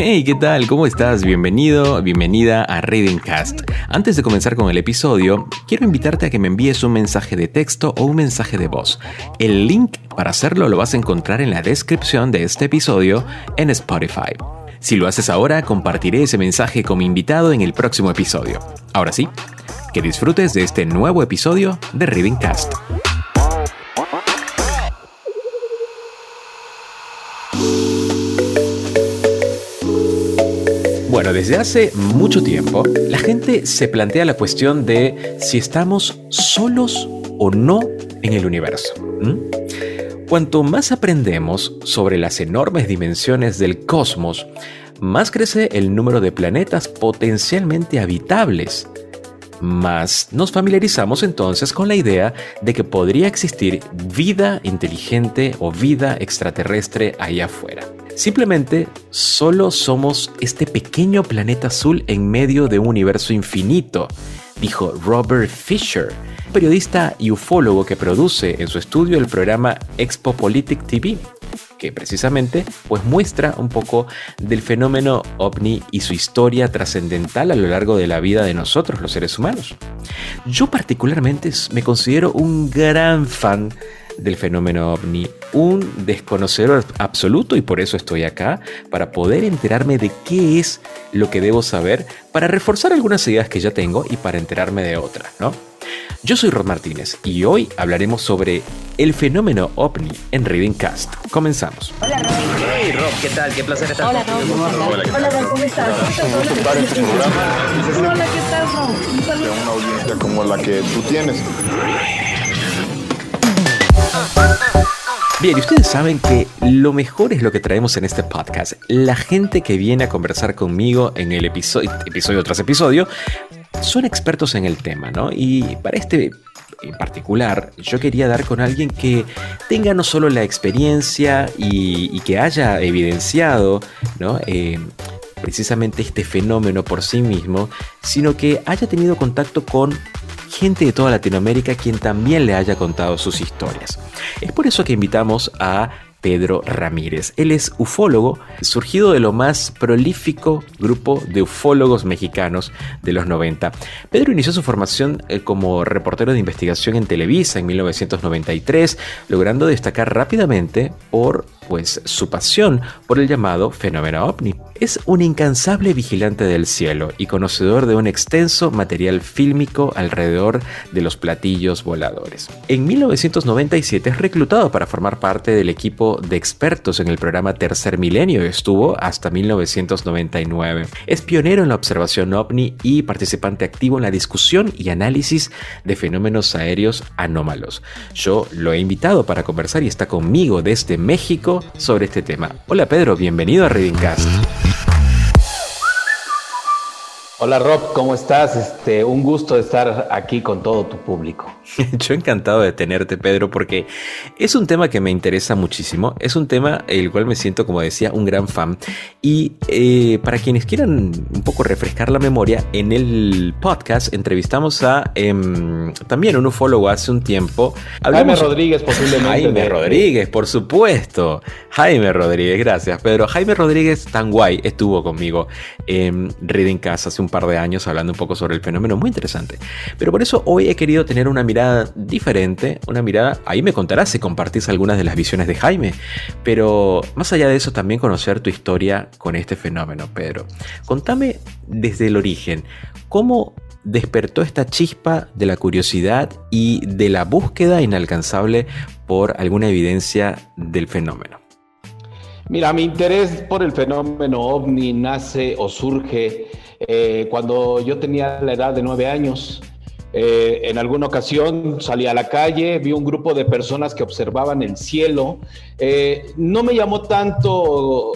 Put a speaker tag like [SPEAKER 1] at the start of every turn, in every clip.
[SPEAKER 1] Hey, ¿qué tal? ¿Cómo estás? Bienvenido, bienvenida a Reading Cast. Antes de comenzar con el episodio, quiero invitarte a que me envíes un mensaje de texto o un mensaje de voz. El link para hacerlo lo vas a encontrar en la descripción de este episodio en Spotify. Si lo haces ahora, compartiré ese mensaje con mi invitado en el próximo episodio. Ahora sí, que disfrutes de este nuevo episodio de Reading Cast. Desde hace mucho tiempo, la gente se plantea la cuestión de si estamos solos o no en el universo. Cuanto más aprendemos sobre las enormes dimensiones del cosmos, más crece el número de planetas potencialmente habitables. Más nos familiarizamos entonces con la idea de que podría existir vida inteligente o vida extraterrestre allá afuera. Simplemente solo somos este pequeño planeta azul en medio de un universo infinito, dijo Robert Fisher, periodista y ufólogo que produce en su estudio el programa Expo Politic TV, que precisamente pues muestra un poco del fenómeno ovni y su historia trascendental a lo largo de la vida de nosotros los seres humanos. Yo particularmente me considero un gran fan del fenómeno ovni, un desconocedor absoluto y por eso estoy acá, para poder enterarme de qué es lo que debo saber, para reforzar algunas ideas que ya tengo y para enterarme de otras, ¿no? Yo soy Rod Martínez y hoy hablaremos sobre el fenómeno ovni en Reading Cast. Comenzamos.
[SPEAKER 2] Hola Rob.
[SPEAKER 3] Hey Rob, ¿qué tal? Qué placer estar
[SPEAKER 2] Hola Rob. Hola, Rob, ¿cómo estás? Hola, ¿qué tal Rob? Un saludo.
[SPEAKER 4] una audiencia como la que tú tienes.
[SPEAKER 1] Bien, y ustedes saben que lo mejor es lo que traemos en este podcast. La gente que viene a conversar conmigo en el episodio, episodio tras episodio, son expertos en el tema, ¿no? Y para este en particular, yo quería dar con alguien que tenga no solo la experiencia y, que haya evidenciado, ¿no? Eh, precisamente este fenómeno por sí mismo, sino que haya tenido contacto con gente de toda Latinoamérica quien también le haya contado sus historias. Es por eso que invitamos a Pedro Ramírez. Él es ufólogo, surgido de lo más prolífico grupo de ufólogos mexicanos de los 90. Pedro inició su formación eh, como reportero de investigación en Televisa en 1993, logrando destacar rápidamente por pues su pasión por el llamado fenómeno ovni. Es un incansable vigilante del cielo y conocedor de un extenso material fílmico alrededor de los platillos voladores. En 1997 es reclutado para formar parte del equipo de expertos en el programa Tercer Milenio y estuvo hasta 1999. Es pionero en la observación ovni y participante activo en la discusión y análisis de fenómenos aéreos anómalos. Yo lo he invitado para conversar y está conmigo desde México sobre este tema. Hola Pedro, bienvenido a Readingcast.
[SPEAKER 3] Hola Rob, ¿cómo estás? Este, un gusto estar aquí con todo tu público.
[SPEAKER 1] Yo encantado de tenerte, Pedro, porque es un tema que me interesa muchísimo. Es un tema el cual me siento, como decía, un gran fan. Y eh, para quienes quieran un poco refrescar la memoria, en el podcast entrevistamos a em, también un ufólogo hace un tiempo.
[SPEAKER 3] Jaime Rodríguez, posiblemente.
[SPEAKER 1] Jaime Rodríguez, por supuesto. Jaime Rodríguez, gracias, Pedro. Jaime Rodríguez, tan guay, estuvo conmigo en Reading Casa hace un par de años hablando un poco sobre el fenómeno, muy interesante. Pero por eso hoy he querido tener una mirada diferente, una mirada, ahí me contarás si compartís algunas de las visiones de Jaime, pero más allá de eso también conocer tu historia con este fenómeno, Pedro. Contame desde el origen, ¿cómo despertó esta chispa de la curiosidad y de la búsqueda inalcanzable por alguna evidencia del fenómeno?
[SPEAKER 3] Mira, mi interés por el fenómeno ovni nace o surge eh, cuando yo tenía la edad de nueve años. Eh, en alguna ocasión salí a la calle, vi un grupo de personas que observaban el cielo. Eh, no me llamó tanto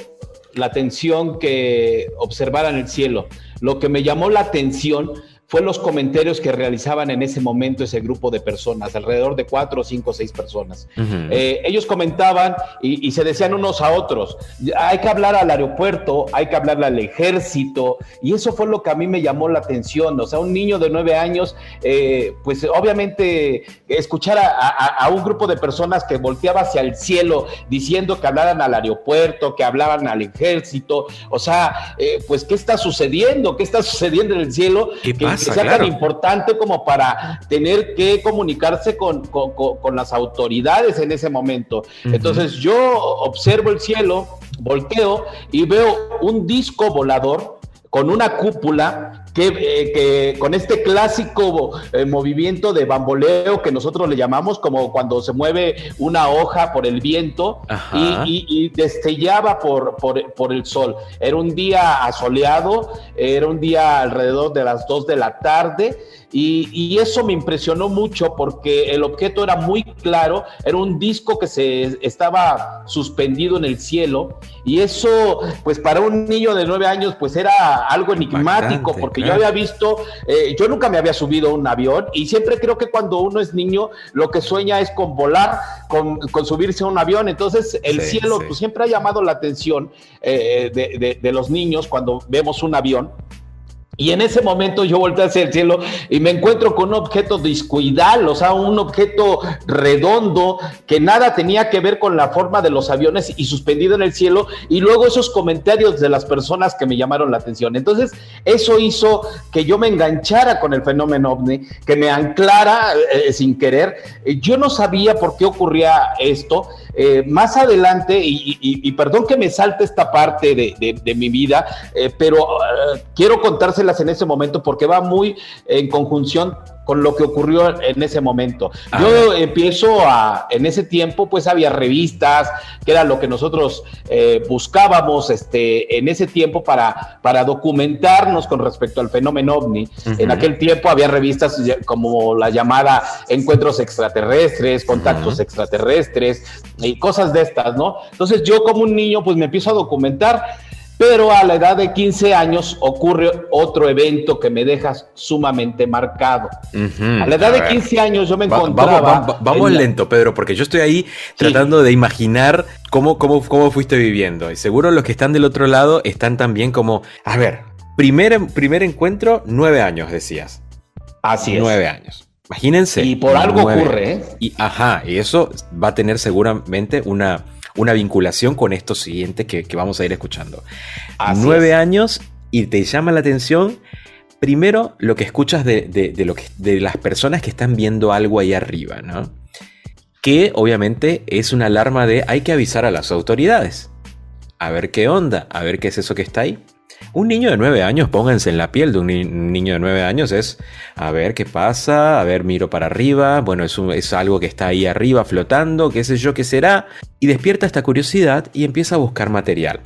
[SPEAKER 3] la atención que observaran el cielo. Lo que me llamó la atención fue los comentarios que realizaban en ese momento ese grupo de personas, alrededor de cuatro, cinco, seis personas. Eh, ellos comentaban y, se decían unos a otros, hay que hablar al aeropuerto, hay que hablarle al ejército, y eso fue lo que a mí me llamó la atención. O sea, un niño de nueve años, eh, pues obviamente escuchar a, un grupo de personas que volteaba hacia el cielo diciendo que hablaran al aeropuerto, que hablaban al ejército, o sea, eh, pues, ¿qué está sucediendo? ¿Qué está sucediendo en el cielo?
[SPEAKER 1] ¿Qué pasa?
[SPEAKER 3] Que sea tan importante como para tener que comunicarse con, las autoridades en ese momento. Entonces yo observo el cielo, volteo y veo un disco volador con una cúpula que, eh, con este clásico eh, movimiento de bamboleo que nosotros le llamamos como cuando se mueve una hoja por el viento y, destellaba por, por, por, el sol. Era un día asoleado, era un día alrededor de las 2 de la tarde y, eso me impresionó mucho porque el objeto era muy claro, era un disco que se estaba suspendido en el cielo y eso, pues para un niño de nueve años, pues era algo enigmático porque yo había visto, eh, yo nunca me había subido a un avión y siempre creo que cuando uno es niño lo que sueña es con volar, con, subirse a un avión, entonces el cielo pues, siempre ha llamado la atención eh, de los niños cuando vemos un avión. Y en ese momento yo volteé hacia el cielo y me encuentro con un objeto discuidal, o sea, un objeto redondo que nada tenía que ver con la forma de los aviones y suspendido en el cielo. Y luego esos comentarios de las personas que me llamaron la atención. Entonces, eso hizo que yo me enganchara con el fenómeno ovni, que me anclara eh, sin querer. Yo no sabía por qué ocurría esto. Eh, más adelante, y, perdón que me salte esta parte de, mi vida, eh, pero quiero en ese momento porque va muy en conjunción con lo que ocurrió en ese momento. Yo empiezo a, en ese tiempo, pues había revistas, que era lo que nosotros eh, buscábamos este, en ese tiempo para, para documentarnos con respecto al fenómeno ovni. En aquel tiempo había revistas como la llamada Encuentros extraterrestres, Contactos extraterrestres y cosas de estas, ¿no? Entonces yo como un niño, pues me empiezo a documentar pero a la edad de 15 años ocurre otro evento que me deja sumamente marcado. A la edad de 15 años yo me encontraba...
[SPEAKER 1] vamos lento, Pedro, porque yo estoy ahí tratando de imaginar cómo, cómo, cómo fuiste viviendo. Y seguro los que están del otro lado están también como, a ver, primer, primer encuentro, nueve años, decías.
[SPEAKER 3] Así es.
[SPEAKER 1] Nueve años. Imagínense.
[SPEAKER 3] Y por algo ocurre, ¿eh?
[SPEAKER 1] Y, ajá, y eso va a tener seguramente una una vinculación con esto siguiente que, vamos a ir escuchando. Nueve años y te llama la atención primero lo que escuchas de, lo que, de las personas que están viendo algo ahí arriba, ¿no? Que obviamente es una alarma de hay que avisar a las autoridades. A ver qué onda, a ver qué es eso que está ahí. Un niño de nueve años, pónganse en la piel de un niño de nueve años, es a ver qué pasa, a ver, miro para arriba, bueno, es, es algo que está ahí arriba flotando, qué sé yo qué será, y despierta esta curiosidad y empieza a buscar material.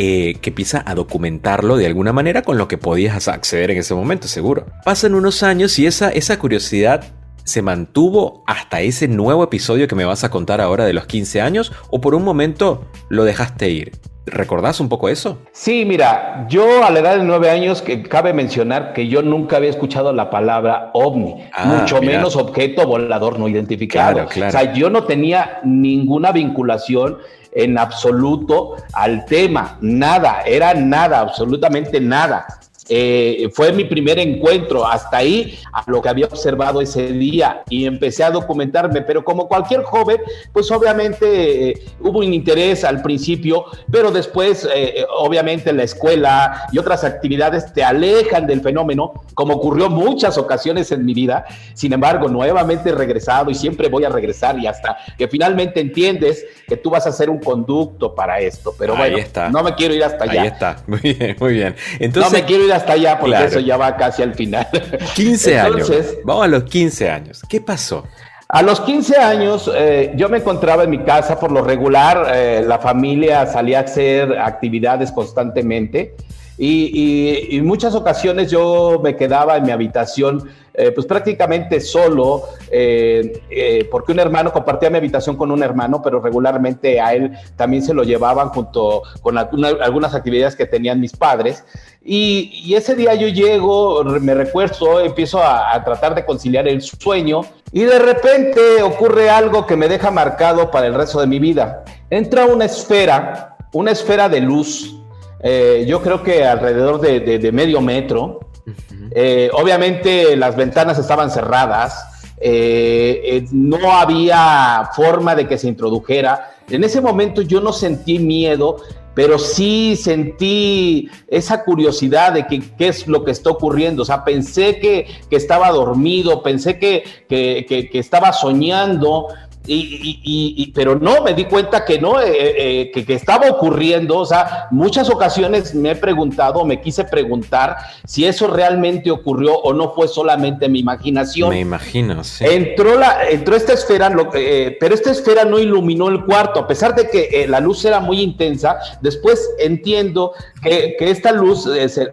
[SPEAKER 1] Eh, que empieza a documentarlo de alguna manera con lo que podías acceder en ese momento, seguro. Pasan unos años y esa, esa curiosidad se mantuvo hasta ese nuevo episodio que me vas a contar ahora de los 15 años o por un momento lo dejaste ir. ¿Recordás un poco eso?
[SPEAKER 3] Sí, mira, yo a la edad de nueve años, que cabe mencionar que yo nunca había escuchado la palabra ovni, ah, mucho menos objeto volador no identificado. O sea, yo no tenía ninguna vinculación en absoluto al tema, nada, era nada, absolutamente nada. Eh, fue mi primer encuentro hasta ahí a lo que había observado ese día y empecé a documentarme, pero como cualquier joven, pues obviamente eh, hubo un interés al principio, pero después eh, obviamente la escuela y otras actividades te alejan del fenómeno, como ocurrió muchas ocasiones en mi vida. Sin embargo, nuevamente he regresado y siempre voy a regresar y hasta que finalmente entiendes que tú vas a ser un conducto para esto. Pero bueno, no me quiero ir hasta allá.
[SPEAKER 1] Ahí está, muy bien, muy bien. Entonces,
[SPEAKER 3] no me quiero ir hasta allá porque eso ya va casi al final.
[SPEAKER 1] 15 años. Vamos a los 15 años. ¿Qué pasó?
[SPEAKER 3] A los 15 años eh, yo me encontraba en mi casa, por lo regular eh, la familia salía a hacer actividades constantemente Y, y, muchas ocasiones yo me quedaba en mi habitación, eh, pues prácticamente solo, eh, eh, porque un hermano compartía mi habitación con un hermano, pero regularmente a él también se lo llevaban junto con algunas actividades que tenían mis padres. Y, ese día yo llego, me recuerdo, empiezo a tratar de conciliar el sueño y de repente ocurre algo que me deja marcado para el resto de mi vida. Entra una esfera, una esfera de luz eh, yo creo que alrededor de, medio metro. Eh, obviamente las ventanas estaban cerradas, eh, no había forma de que se introdujera. En ese momento yo no sentí miedo, pero sí sentí esa curiosidad de que, qué es lo que está ocurriendo. O sea, pensé que, estaba dormido, pensé que, que estaba soñando, y, pero no, me di cuenta que no, eh, eh, que, estaba ocurriendo. O sea, muchas ocasiones me he preguntado, me quise preguntar si eso realmente ocurrió o no fue solamente mi imaginación.
[SPEAKER 1] Me imagino, sí.
[SPEAKER 3] Entró, la, entró esta esfera, eh, pero esta esfera no iluminó el cuarto, a pesar de que la luz era muy intensa. Después entiendo que, esta luz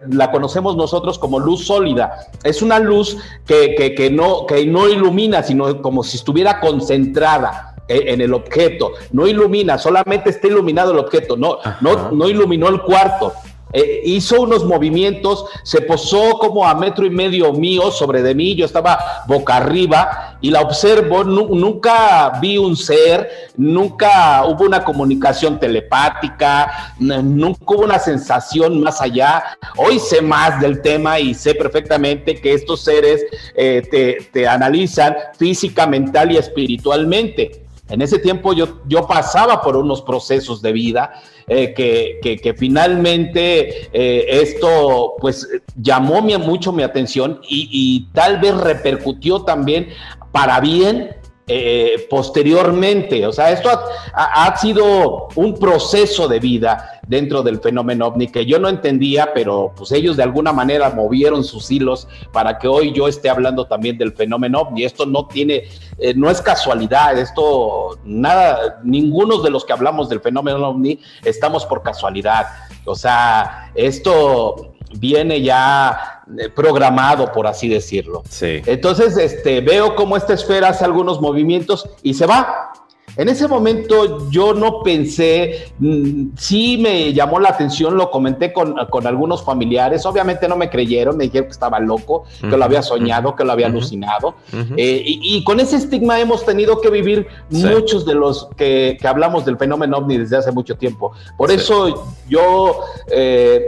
[SPEAKER 3] la conocemos nosotros como luz sólida. Es una luz que, que, no, que no ilumina, sino como si estuviera concentrada eh, en el objeto, no ilumina, solamente está iluminado el objeto, no, no, no iluminó el cuarto. Eh, hizo unos movimientos, se posó como a metro y medio mío sobre de mí, yo estaba boca arriba y la observo, nunca vi un ser, nunca hubo una comunicación telepática, nunca hubo una sensación más allá. Hoy sé más del tema y sé perfectamente que estos seres eh, te, te analizan física, mental y espiritualmente. En ese tiempo yo, yo pasaba por unos procesos de vida eh, que, finalmente eh, esto pues llamó mucho mi atención y, tal vez repercutió también para bien eh, posteriormente. O sea, esto ha, sido un proceso de vida dentro del fenómeno ovni que yo no entendía, pero pues ellos de alguna manera movieron sus hilos para que hoy yo esté hablando también del fenómeno ovni. Esto no tiene, eh, no es casualidad, esto nada, ninguno de los que hablamos del fenómeno ovni estamos por casualidad. O sea, esto viene ya eh, programado, por así decirlo.
[SPEAKER 1] Sí.
[SPEAKER 3] Entonces, este, veo cómo esta esfera hace algunos movimientos y se va. En ese momento yo no pensé, mm, sí me llamó la atención, lo comenté con, algunos familiares, obviamente no me creyeron, me dijeron que estaba loco, que lo había soñado, que lo había alucinado. Eh, y, con ese estigma hemos tenido que vivir muchos de los que, hablamos del fenómeno ovni desde hace mucho tiempo. Por eso yo... Eh,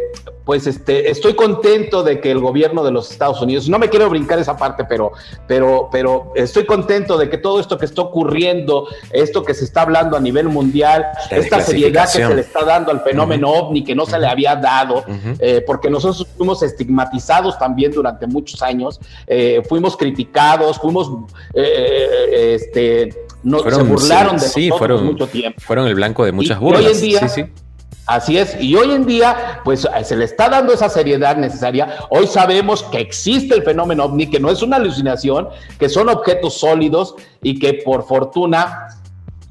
[SPEAKER 3] pues este, estoy contento de que el gobierno de los Estados Unidos, no me quiero brincar esa parte, pero, pero, pero estoy contento de que todo esto que está ocurriendo, esto que se está hablando a nivel mundial, esta seriedad que se le está dando al fenómeno ovni que no se le había dado, eh, porque nosotros fuimos estigmatizados también durante muchos años, eh, fuimos criticados, fuimos, eh, este, no, se burlaron de nosotros
[SPEAKER 1] fueron,
[SPEAKER 3] mucho tiempo.
[SPEAKER 1] Fueron el blanco de muchas burlas.
[SPEAKER 3] hoy en día, sí, sí Así es, y hoy en día, pues se le está dando esa seriedad necesaria. Hoy sabemos que existe el fenómeno ovni, que no es una alucinación, que son objetos sólidos y que por fortuna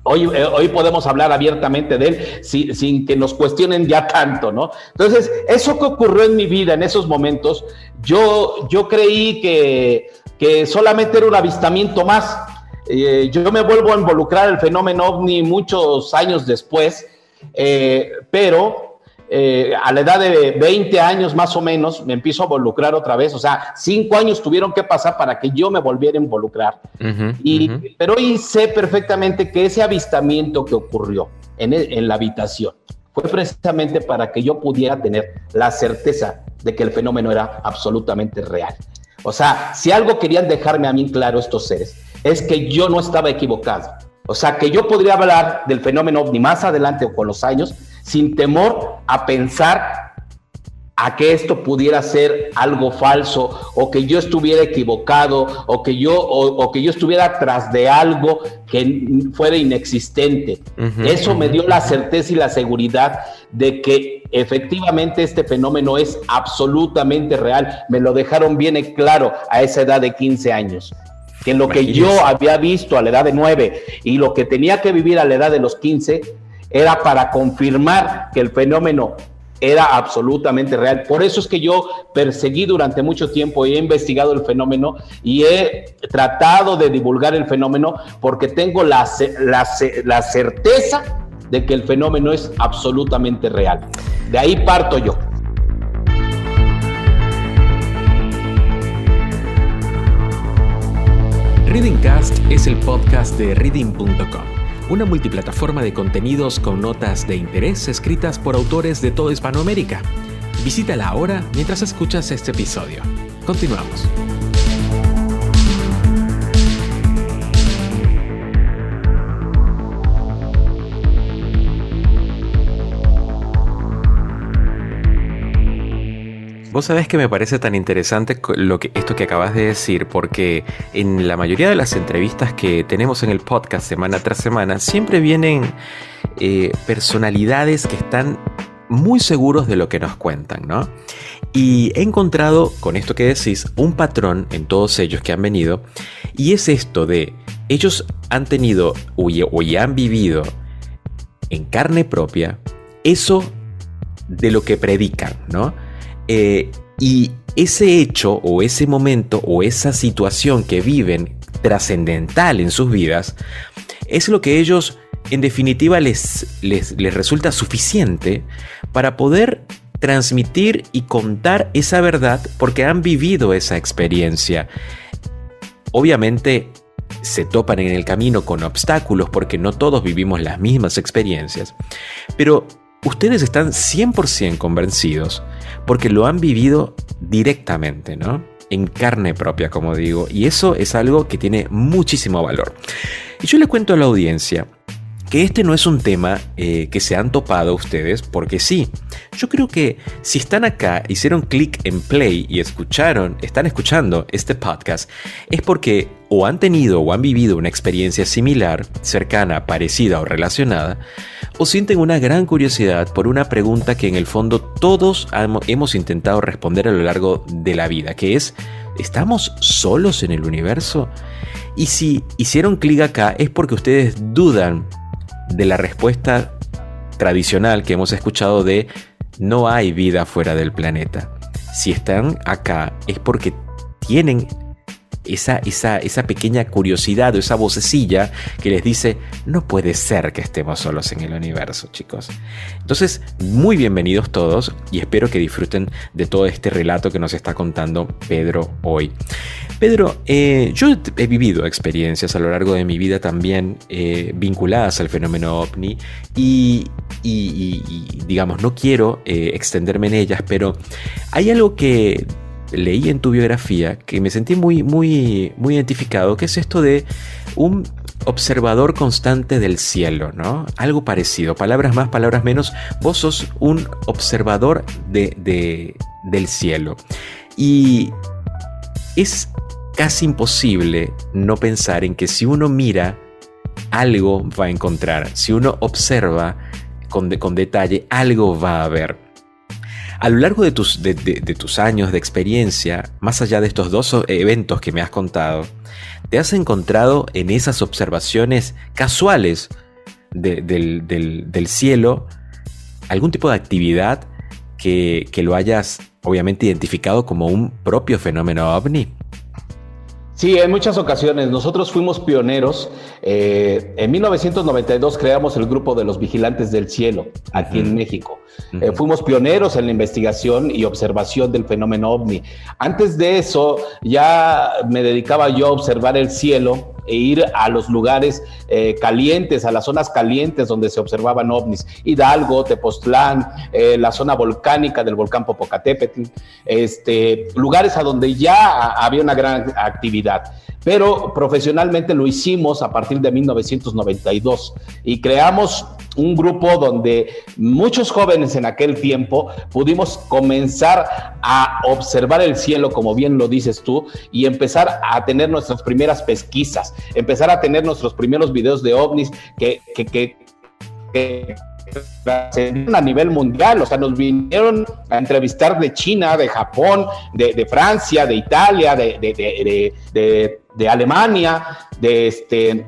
[SPEAKER 3] Hoy, eh, hoy, podemos hablar abiertamente de él sin, que nos cuestionen ya tanto, ¿no? Entonces, eso que ocurrió en mi vida en esos momentos, yo, yo creí que, que solamente era un avistamiento más. Eh, yo me vuelvo a involucrar el fenómeno ovni muchos años después eh, pero eh, a la edad de 20 años más o menos me empiezo a involucrar otra vez, o sea, cinco años tuvieron que pasar para que yo me volviera a involucrar. y, Pero hoy sé perfectamente que ese avistamiento que ocurrió en, en la habitación fue precisamente para que yo pudiera tener la certeza de que el fenómeno era absolutamente real. O sea, si algo querían dejarme a mí claro estos seres, es que yo no estaba equivocado o sea, que yo podría hablar del fenómeno ovni más adelante o con los años sin temor a pensar a que esto pudiera ser algo falso o que yo estuviera equivocado o que yo o, que yo estuviera tras de algo que fuera inexistente. Eso me dio la certeza y la seguridad de que efectivamente este fenómeno es absolutamente real. Me lo dejaron bien claro a esa edad de 15 años que lo que yo había visto a la edad de 9 y lo que tenía que vivir a la edad de los 15 era para confirmar que el fenómeno era absolutamente real. Por eso es que yo perseguí durante mucho tiempo y he investigado el fenómeno y he tratado de divulgar el fenómeno porque tengo la, la, la certeza de que el fenómeno es absolutamente real. De ahí parto yo.
[SPEAKER 1] Readingcast es el podcast de reading.com, una multiplataforma de contenidos con notas de interés escritas por autores de toda Hispanoamérica. Visítala ahora mientras escuchas este episodio. Continuamos. Vos sabés que me parece tan interesante lo que, esto que acabas de decir, porque en la mayoría de las entrevistas que tenemos en el podcast semana tras semana, siempre vienen eh, personalidades que están muy seguros de lo que nos cuentan, ¿no? Y he encontrado, con esto que decís, un patrón en todos ellos que han venido, y es esto de, ellos han tenido o ya han vivido en carne propia eso de lo que predican, ¿no? Eh, y ese hecho o ese momento o esa situación que viven trascendental en sus vidas es lo que ellos en definitiva les, les, les resulta suficiente para poder transmitir y contar esa verdad porque han vivido esa experiencia. Obviamente se topan en el camino con obstáculos porque no todos vivimos las mismas experiencias, pero ustedes están 100% convencidos porque lo han vivido directamente, ¿no? En carne propia, como digo, y eso es algo que tiene muchísimo valor. Y yo le cuento a la audiencia que este no es un tema eh, que se han topado ustedes porque sí. Yo creo que si están acá, hicieron clic en play y escucharon, están escuchando este podcast, es porque o han tenido o han vivido una experiencia similar, cercana, parecida o relacionada, o sienten una gran curiosidad por una pregunta que en el fondo todos hemos intentado responder a lo largo de la vida, que es, ¿estamos solos en el universo? Y si hicieron clic acá es porque ustedes dudan de la respuesta tradicional que hemos escuchado de no hay vida fuera del planeta. Si están acá es porque tienen esa, esa, esa pequeña curiosidad o esa vocecilla que les dice, no puede ser que estemos solos en el universo, chicos. Entonces, muy bienvenidos todos y espero que disfruten de todo este relato que nos está contando Pedro hoy. Pedro, eh, yo he vivido experiencias a lo largo de mi vida también eh, vinculadas al fenómeno ovni y, digamos, no quiero eh, extenderme en ellas, pero hay algo que leí en tu biografía que me sentí muy, muy, muy identificado, que es esto de un observador constante del cielo, ¿no? Algo parecido, palabras más, palabras menos, vos sos un observador de, del cielo. Y es casi imposible no pensar en que si uno mira, algo va a encontrar. Si uno observa con, con detalle, algo va a ver. A lo largo de tus, de, tus años de experiencia, más allá de estos dos eventos que me has contado, ¿te has encontrado en esas observaciones casuales del, cielo algún tipo de actividad que, que lo hayas obviamente identificado como un propio fenómeno ovni?
[SPEAKER 3] Sí, en muchas ocasiones. Nosotros fuimos pioneros. Eh, en 1992 creamos el grupo de los vigilantes del cielo aquí en México. Eh, fuimos pioneros en la investigación y observación del fenómeno ovni. Antes de eso, ya me dedicaba yo a observar el cielo e ir a los lugares eh, calientes, a las zonas calientes donde se observaban ovnis. Hidalgo, Tepoztlán, eh, la zona volcánica del volcán Popocatépetl, este, lugares a donde ya había una gran actividad pero profesionalmente lo hicimos a partir de 1992 y creamos un grupo donde muchos jóvenes en aquel tiempo pudimos comenzar a observar el cielo, como bien lo dices tú, y empezar a tener nuestras primeras pesquisas, empezar a tener nuestros primeros videos de ovnis que, que, que, que a nivel mundial, o sea, nos vinieron a entrevistar de China, de Japón, de, Francia, de Italia, de, de, Alemania, de este,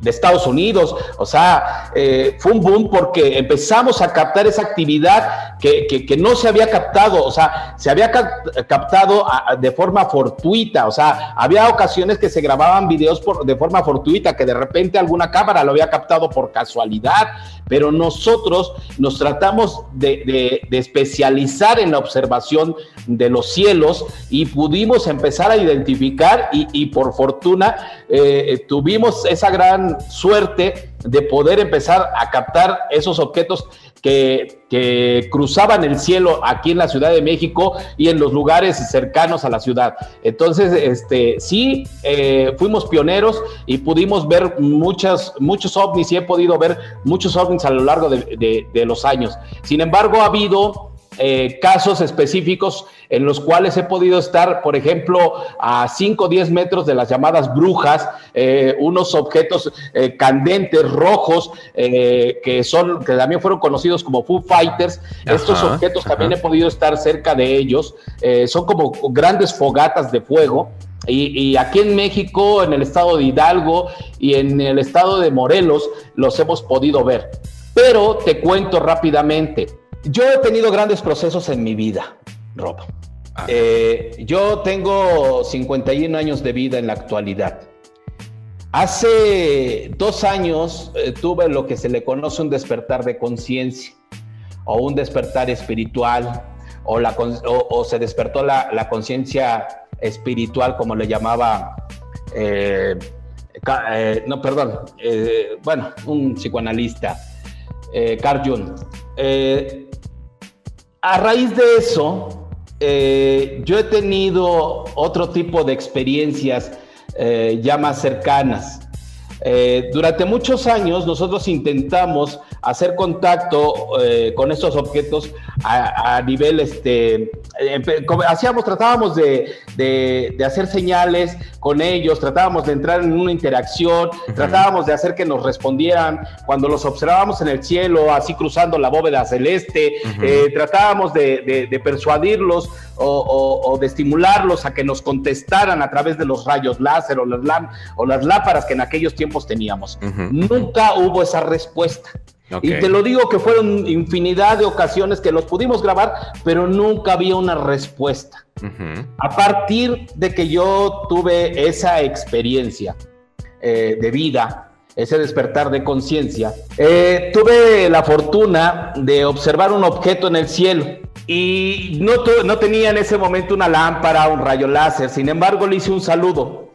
[SPEAKER 3] de Estados Unidos. O sea, eh, fue un boom porque empezamos a captar esa actividad que, que, no se había captado, o sea, se había captado de forma fortuita, o sea, había ocasiones que se grababan videos por, de forma fortuita, que de repente alguna cámara lo había captado por casualidad, pero nosotros nos tratamos de, especializar en la observación de los cielos y pudimos empezar a identificar y por fortuna eh, tuvimos esa gran suerte de poder empezar a captar esos objetos que, que, cruzaban el cielo aquí en la Ciudad de México y en los lugares cercanos a la ciudad. Entonces, este, sí, eh, fuimos pioneros y pudimos ver muchas, muchos ovnis y he podido ver muchos ovnis a lo largo de, de los años. Sin embargo, ha habido eh, casos específicos en los cuales he podido estar, por ejemplo, a 5 o 10 metros de las llamadas brujas, eh, unos objetos eh, candentes, rojos, que son, que también fueron conocidos como Foo Fighters. Estos objetos también he podido estar cerca de ellos. son como grandes fogatas de fuego. Y, y, aquí en México, en el estado de Hidalgo y en el estado de Morelos, los hemos podido ver. Pero te cuento rápidamente, yo he tenido grandes procesos en mi vida, Rob. Ah. Eh, yo tengo 51 años de vida en la actualidad. Hace dos años eh, tuve lo que se le conoce un despertar de conciencia o un despertar espiritual o, la, o, se despertó la, conciencia espiritual como le llamaba, eh, no, perdón, bueno, un psicoanalista, Carl Jung a raíz de eso, eh, yo he tenido otro tipo de experiencias eh, ya más cercanas. Eh, durante muchos años nosotros intentamos hacer contacto con estos objetos a, nivel, este, hacíamos, tratábamos de, de, hacer señales con ellos, tratábamos de entrar en una interacción, tratábamos de hacer que nos respondieran cuando los observábamos en el cielo, así cruzando la bóveda celeste, eh, tratábamos de, de, persuadirlos o, o, de estimularlos a que nos contestaran a través de los rayos láser o las, o las lámparas que en aquellos tiempos teníamos. Nunca hubo esa respuesta. Y te lo digo que fueron infinidad de ocasiones que los pudimos grabar, pero nunca había una respuesta. A partir de que yo tuve esa experiencia eh, de vida, ese despertar de conciencia, eh, tuve la fortuna de observar un objeto en el cielo. Y no, no tenía en ese momento una lámpara, un rayo láser, sin embargo le hice un saludo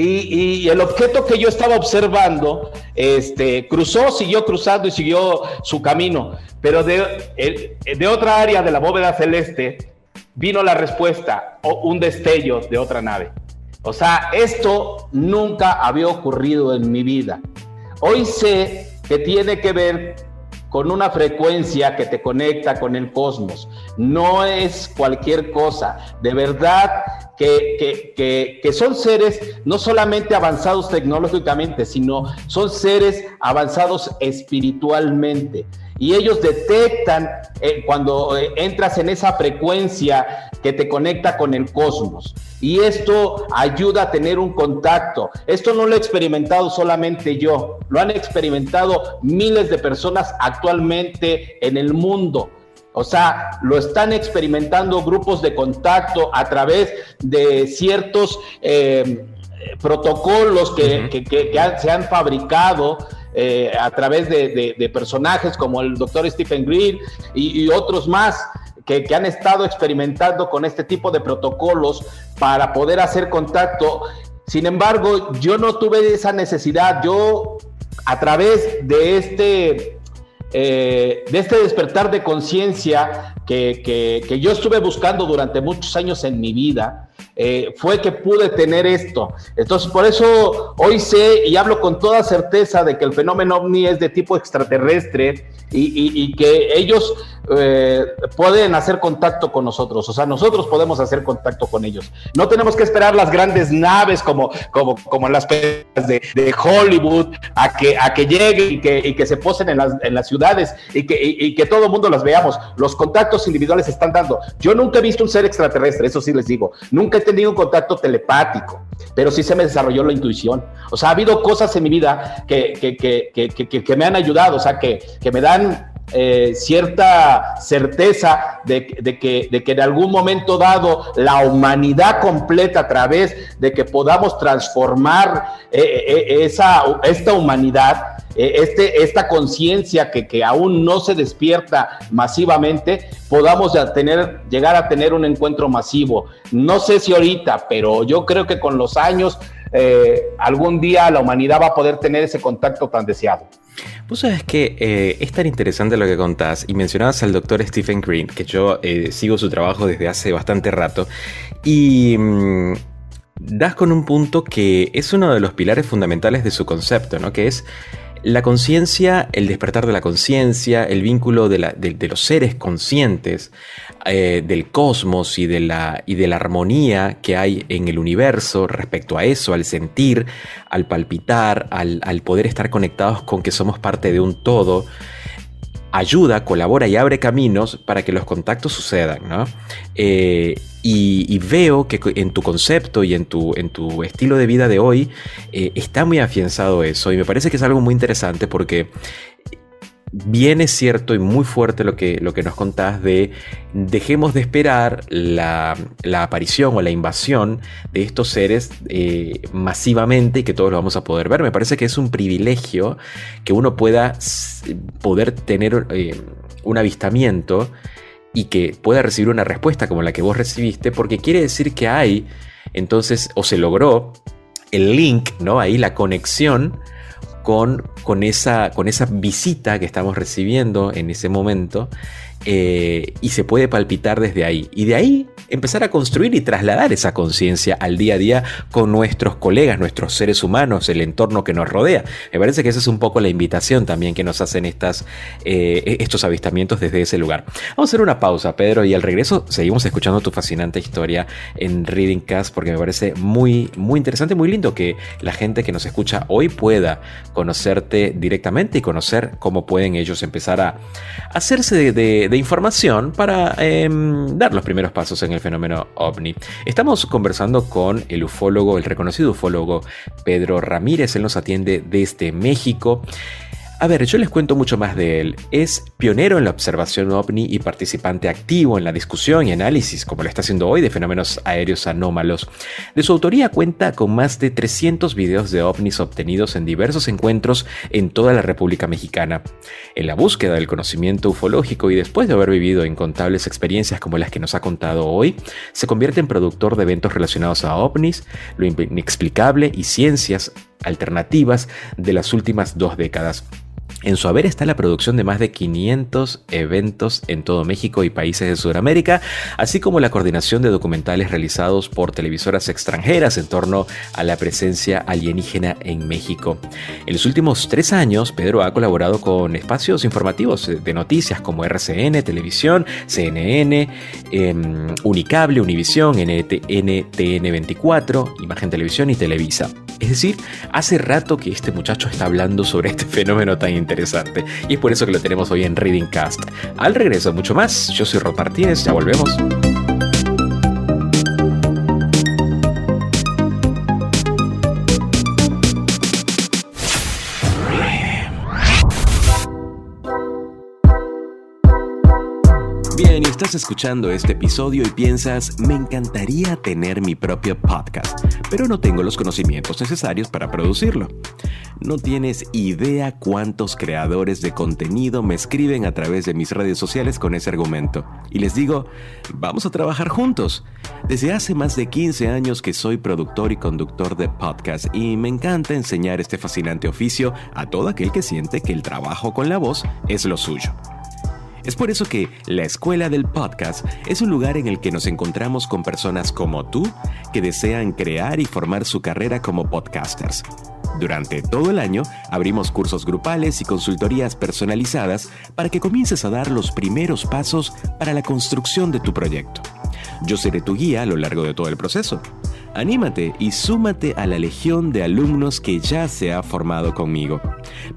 [SPEAKER 3] y, el objeto que yo estaba observando, este, cruzó, siguió cruzando y siguió su camino, pero de, de otra área de la bóveda celeste vino la respuesta, o un destello de otra nave. O sea, esto nunca había ocurrido en mi vida. Hoy sé que tiene que ver con una frecuencia que te conecta con el cosmos. No es cualquier cosa. De verdad que, que, que, son seres no solamente avanzados tecnológicamente, sino son seres avanzados espiritualmente. Y ellos detectan eh, cuando eh, entras en esa frecuencia que te conecta con el cosmos. Y esto ayuda a tener un contacto. Esto no lo he experimentado solamente yo, lo han experimentado miles de personas actualmente en el mundo. O sea, lo están experimentando grupos de contacto a través de ciertos eh, protocolos que, se han fabricado eh, a través de, personajes como el doctor Stephen Green y, otros más. Que, que, han estado experimentando con este tipo de protocolos para poder hacer contacto. Sin embargo, yo no tuve esa necesidad. Yo, a través de este eh, de este despertar de conciencia que, yo estuve buscando durante muchos años en mi vida, eh, fue que pude tener esto. Entonces, por eso hoy sé y hablo con toda certeza de que el fenómeno ovni es de tipo extraterrestre y, que ellos eh, pueden hacer contacto con nosotros, o sea, nosotros podemos hacer contacto con ellos. No tenemos que esperar las grandes naves como, como, como las de, de Hollywood a que, a que lleguen y que, y que se posen en las, en las ciudades y que, y, que todo el mundo las veamos. Los contactos individuales están dando. Yo nunca he visto un ser extraterrestre, eso sí les digo. Nunca he tenido un contacto telepático, pero sí se me desarrolló la intuición. O sea, ha habido cosas en mi vida que, que, que, que me han ayudado, o sea, que, me dan eh, cierta certeza de, que, de que en algún momento dado la humanidad completa a través de que podamos transformar eh, eh, esa, esta humanidad, este, esta conciencia que, que, aún no se despierta masivamente, podamos llegar a tener un encuentro masivo. No sé si ahorita, pero yo creo que con los años algún día la humanidad va a poder tener ese contacto tan deseado.
[SPEAKER 1] Vos sabes que eh, es tan interesante lo que contás y mencionabas al doctor Stephen Green, que yo eh, sigo su trabajo desde hace bastante rato, y mm, das con un punto que es uno de los pilares fundamentales de su concepto, ¿no? que es la conciencia, el despertar de la conciencia, el vínculo de, los seres conscientes, eh, del cosmos y de, la, y de la armonía que hay en el universo respecto a eso, al sentir, al palpitar, al, al poder estar conectados con que somos parte de un todo ayuda, colabora y abre caminos para que los contactos sucedan, ¿no? Eh, y, veo que en tu concepto y en tu, en tu estilo de vida de hoy eh, está muy afianzado eso y me parece que es algo muy interesante porque bien es cierto y muy fuerte lo que, lo que nos contás de dejemos de esperar la, aparición o la invasión de estos seres eh, masivamente y que todos lo vamos a poder ver. Me parece que es un privilegio que uno pueda poder tener eh, un avistamiento y que pueda recibir una respuesta como la que vos recibiste, porque quiere decir que hay, entonces, o se logró el link, ¿no? Ahí la conexión con, esa, con esa visita que estamos recibiendo en ese momento eh, y se puede palpitar desde ahí. Y de ahí empezar a construir y trasladar esa conciencia al día a día con nuestros colegas, nuestros seres humanos, el entorno que nos rodea. Me parece que esa es un poco la invitación también que nos hacen estas, eh, estos avistamientos desde ese lugar. Vamos a hacer una pausa, Pedro, y al regreso seguimos escuchando tu fascinante historia en Reading Cast porque me parece muy, muy interesante, muy lindo que la gente que nos escucha hoy pueda conocerte directamente y conocer cómo pueden ellos empezar a hacerse de, información para em, dar los primeros pasos en el fenómeno ovni. Estamos conversando con el ufólogo, el reconocido ufólogo Pedro Ramírez, él nos atiende desde México. A ver, yo les cuento mucho más de él. Es pionero en la observación ovni y participante activo en la discusión y análisis, como lo está haciendo hoy, de fenómenos aéreos anómalos. De su autoría cuenta con más de 300 videos de ovnis obtenidos en diversos encuentros en toda la República Mexicana. En la búsqueda del conocimiento ufológico y después de haber vivido incontables experiencias como las que nos ha contado hoy, se convierte en productor de eventos relacionados a ovnis, lo inexplicable y ciencias alternativas de las últimas dos décadas. En su haber está la producción de más de 500 eventos en todo México y países de Sudamérica, así como la coordinación de documentales realizados por televisoras extranjeras en torno a la presencia alienígena en México. En los últimos tres años, Pedro ha colaborado con espacios informativos de noticias como RCN, Televisión, CNN, em, Unicable, Univisión, NTN 24, Imagen Televisión y Televisa. Es decir, hace rato que este muchacho está hablando sobre este fenómeno tan interesante y es por eso que lo tenemos hoy en Reading Cast. Al regreso, mucho más. Yo soy Rod Martínez, ya volvemos. Estás escuchando este episodio y piensas, me encantaría tener mi propio podcast, pero no tengo los conocimientos necesarios para producirlo. No tienes idea cuántos creadores de contenido me escriben a través de mis redes sociales con ese argumento. Y les digo, vamos a trabajar juntos. Desde hace más de 15 años que soy productor y conductor de podcast y me encanta enseñar este fascinante oficio a todo aquel que siente que el trabajo con la voz es lo suyo. Es por eso que la Escuela del Podcast es un lugar en el que nos encontramos con personas como tú que desean crear y formar su carrera como podcasters. Durante todo el año abrimos cursos grupales y consultorías personalizadas para que comiences a dar los primeros pasos para la construcción de tu proyecto. Yo seré tu guía a lo largo de todo el proceso. Anímate y súmate a la legión de alumnos que ya se ha formado conmigo.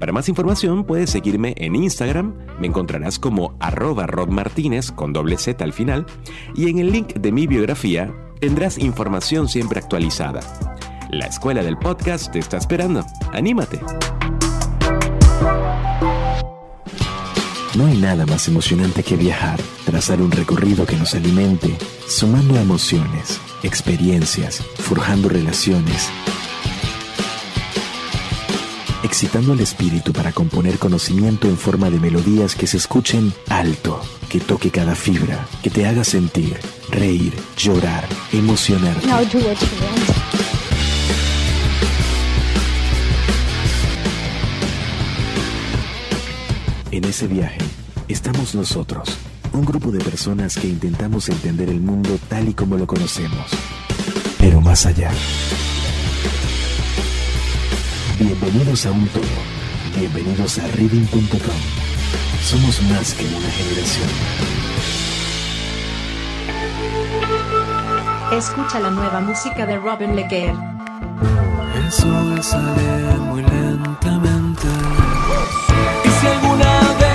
[SPEAKER 1] Para más información puedes seguirme en Instagram, me encontrarás como arroba rodmartínez con doble Z al final, y en el link de mi biografía tendrás información siempre actualizada. La escuela del podcast te está esperando. ¡Anímate!
[SPEAKER 5] No hay nada más emocionante que viajar, trazar un recorrido que nos alimente, sumando emociones, experiencias, forjando relaciones, excitando el espíritu para componer conocimiento en forma de melodías que se escuchen alto, que toque cada fibra, que te haga sentir, reír, llorar,
[SPEAKER 2] want.
[SPEAKER 5] En ese viaje estamos nosotros, un grupo de personas que intentamos entender el mundo tal y como lo conocemos, pero más allá. Bienvenidos a un todo. Bienvenidos a reading.com. Somos más que una generación.
[SPEAKER 6] Escucha la nueva música de Robin Leguer.
[SPEAKER 7] El sol sale muy lentamente. Y si alguna vez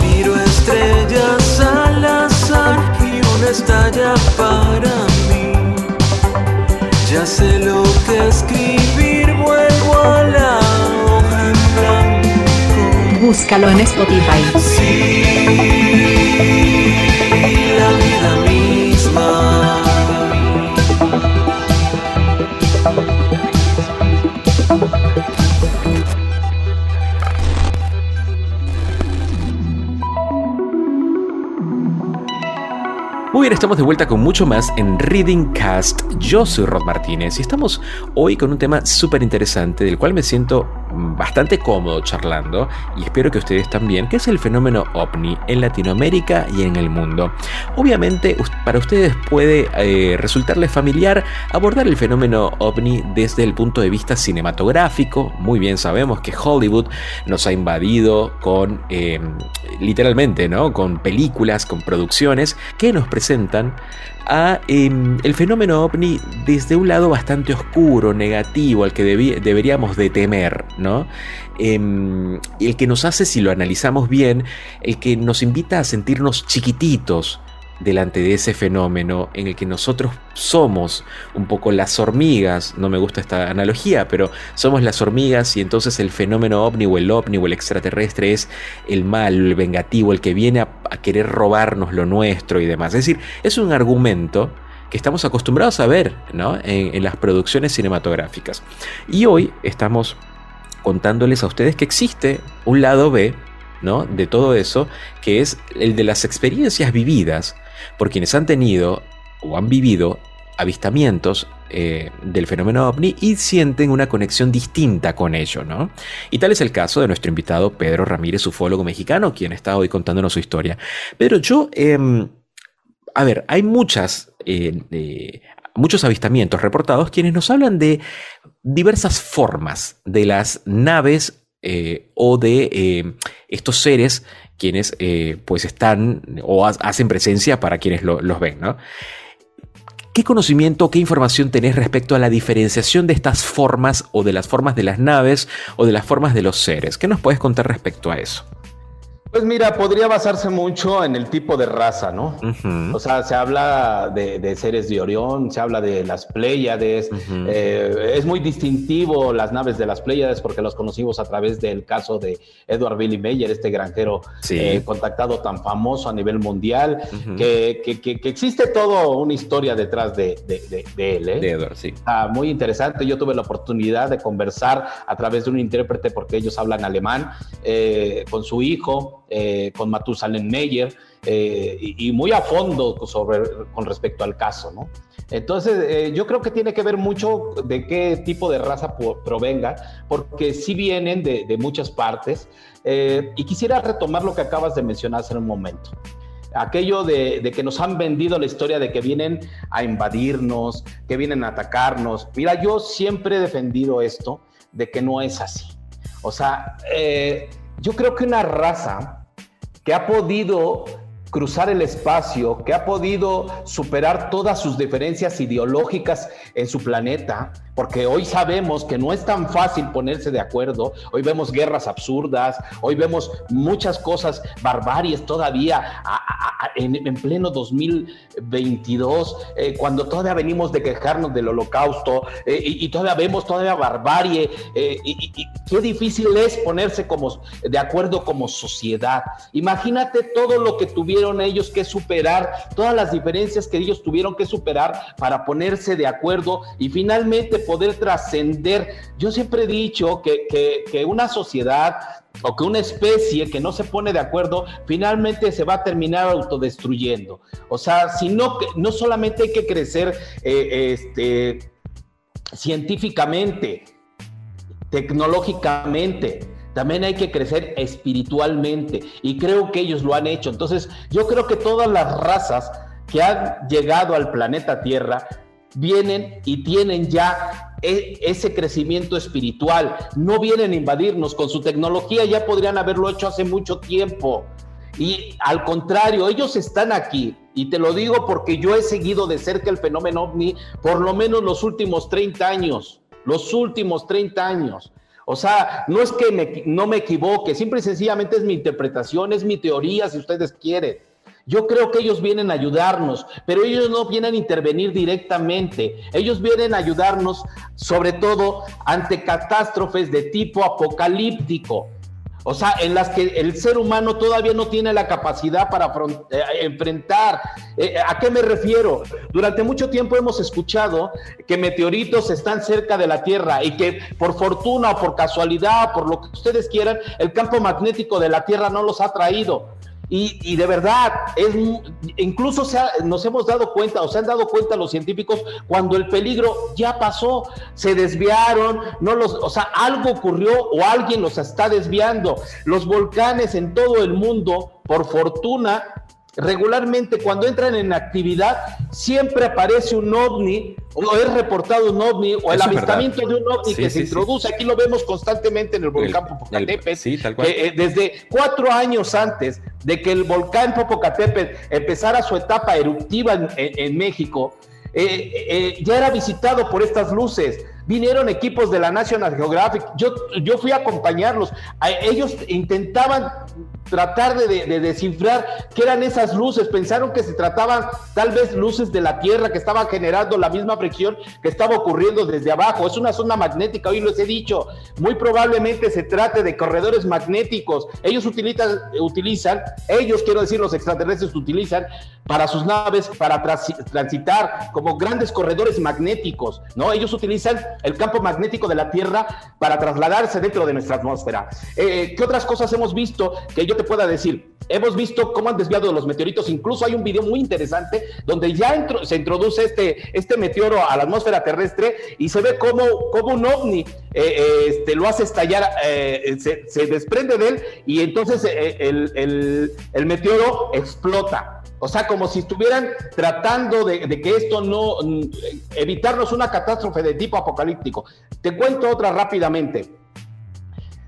[SPEAKER 7] miro estrellas al azar y una estalla para mí. Ya sé lo que escribir, vuelvo a la hoja en blanco.
[SPEAKER 6] Búscalo en Spotify.
[SPEAKER 7] Sí, la vida misma.
[SPEAKER 1] Muy bien, estamos de vuelta con mucho más en Reading Cast. Yo soy Rod Martínez y estamos hoy con un tema súper interesante del cual me siento bastante cómodo charlando y espero que ustedes también, que es el fenómeno ovni en Latinoamérica y en el mundo. Obviamente para ustedes puede eh, resultarles familiar abordar el fenómeno ovni desde el punto de vista cinematográfico. Muy bien sabemos que Hollywood nos ha invadido con, eh, literalmente, ¿no? Con películas, con producciones que nos presentan a em, el fenómeno ovni desde un lado bastante oscuro, negativo, al que deberíamos de temer, Em, el que nos hace, si lo analizamos bien, el que nos invita a sentirnos chiquititos delante de ese fenómeno en el que nosotros somos un poco las hormigas, no me gusta esta analogía, pero somos las hormigas y entonces el fenómeno ovni o el ovni o el extraterrestre es el mal, el vengativo, el que viene a, a querer robarnos lo nuestro y demás. Es decir, es un argumento que estamos acostumbrados a ver ¿no? en, en las producciones cinematográficas. Y hoy estamos contándoles a ustedes que existe un lado B ¿no? de todo eso, que es el de las experiencias vividas por quienes han tenido o han vivido avistamientos eh, del fenómeno ovni y sienten una conexión distinta con ello, ¿no? Y tal es el caso de nuestro invitado Pedro Ramírez, ufólogo mexicano, quien está hoy contándonos su historia. Pero yo, em, a ver, hay muchas, eh, muchos avistamientos reportados quienes nos hablan de diversas formas de las naves eh, o de eh, estos seres quienes eh, pues están o ha- hacen presencia para quienes lo- los ven, ¿no? ¿Qué conocimiento, qué información tenés respecto a la diferenciación de estas formas o de las formas de las naves o de las formas de los seres? ¿Qué nos puedes contar respecto a eso?
[SPEAKER 3] Pues mira, podría basarse mucho en el tipo de raza, ¿no? O sea, se habla de, de seres de Orión, se habla de las Pléyades. Eh, es muy distintivo las naves de las Pléyades porque los conocimos a través del caso de Edward Billy Meyer, este granjero
[SPEAKER 1] Sí.
[SPEAKER 3] eh, contactado tan famoso a nivel mundial, que, que- que- que existe toda una historia detrás de, de- de- de él. ¿eh?
[SPEAKER 1] De Edward, sí.
[SPEAKER 3] Ah, muy interesante. Yo tuve la oportunidad de conversar a través de un intérprete, porque ellos hablan alemán, eh, con su hijo, eh, con Matusalem Meyer, eh, y, y muy a fondo sobre, con respecto al caso, ¿no? Entonces, eh, yo creo que tiene que ver mucho de qué tipo de raza provenga, porque sí vienen de, de muchas partes. eh, y quisiera retomar lo que acabas de mencionar hace un momento aquello de, de que nos han vendido la historia de que vienen a invadirnos, que vienen a atacarnos. Mira, yo siempre he defendido esto de que no es así. O sea, eh, yo creo que una raza que ha podido cruzar el espacio, que ha podido superar todas sus diferencias ideológicas en su planeta, porque hoy sabemos que no es tan fácil ponerse de acuerdo, hoy vemos guerras absurdas, hoy vemos muchas cosas, barbaries todavía en, en pleno 2022, eh, cuando todavía venimos de quejarnos del holocausto eh, y, todavía vemos todavía barbarie, eh, y qué difícil es ponerse como de acuerdo como sociedad. Imagínate todo lo que tuvieron ellos que superar, todas las diferencias que ellos tuvieron que superar para ponerse de acuerdo y finalmente poder trascender. Yo siempre he dicho que, que- una sociedad o que una especie que no se pone de acuerdo finalmente se va a terminar autodestruyendo. O sea, si no, que- no solamente hay que crecer eh, este, científicamente, tecnológicamente, también hay que crecer espiritualmente y creo que ellos lo han hecho. Entonces, yo creo que todas las razas que han llegado al planeta Tierra vienen y tienen ya e- ese crecimiento espiritual. No vienen a invadirnos con su tecnología, ya podrían haberlo hecho hace mucho tiempo. Y al contrario, ellos están aquí. Y te lo digo porque yo he seguido de cerca el fenómeno ovni por lo menos los últimos 30 años. Los últimos 30 años. O sea, no es que me- no me equivoque, simple y sencillamente es mi interpretación, es mi teoría, si ustedes quieren. Yo creo que ellos vienen a ayudarnos, pero ellos no vienen a intervenir directamente. Ellos vienen a ayudarnos, sobre todo, ante catástrofes de tipo apocalíptico. O sea, en las que el ser humano todavía no tiene la capacidad para eh, enfrentar. Eh, ¿A qué me refiero? Durante mucho tiempo hemos escuchado que meteoritos están cerca de la Tierra y que por fortuna o por casualidad, por lo que ustedes quieran, el campo magnético de la Tierra no los ha traído. Y, de verdad, es, incluso se nos hemos dado cuenta, o se han dado cuenta los científicos, cuando el peligro ya pasó, se desviaron, no los, o sea, algo ocurrió o alguien los está desviando. Los volcanes en todo el mundo, por fortuna, regularmente cuando entran en actividad, siempre aparece un ovni, o es reportado un ovni, o el
[SPEAKER 1] Eso
[SPEAKER 3] avistamiento de un ovni
[SPEAKER 1] Sí,
[SPEAKER 3] que
[SPEAKER 1] sí,
[SPEAKER 3] se
[SPEAKER 1] sí.
[SPEAKER 3] introduce. Aquí lo vemos constantemente en el volcán Popocatépetl.
[SPEAKER 1] tal cual.
[SPEAKER 3] eh, desde cuatro años antes de que el volcán Popocatépetl empezara su etapa eruptiva en, en- en México, eh, eh, ya era visitado por estas luces. Vinieron equipos de la National Geographic. Yo, yo fui a acompañarlos. Ellos intentaban tratar de, de- de descifrar qué eran esas luces. Pensaron que se trataban tal vez luces de la Tierra que estaban generando la misma fricción que estaba ocurriendo desde abajo. Es una zona magnética, hoy les he dicho. Muy probablemente se trate de corredores magnéticos. Ellos utilizan, utilizan ellos quiero decir, los extraterrestres utilizan para sus naves para transitar como grandes corredores magnéticos, ¿no? Ellos utilizan el campo magnético de la Tierra para trasladarse dentro de nuestra atmósfera. Eh, ¿Qué otras cosas hemos visto que yo te pueda decir? Hemos visto cómo han desviado los meteoritos. Incluso hay un video muy interesante donde ya se introduce este, este meteoro a la atmósfera terrestre y se ve cómo, cómo un ovni eh, eh, este, lo hace estallar, eh, se, se desprende de él y entonces eh, el, el- el meteoro explota. O sea, como si estuvieran tratando de, que esto no, mm, evitarnos una catástrofe de tipo apocalíptico. Te cuento otra rápidamente.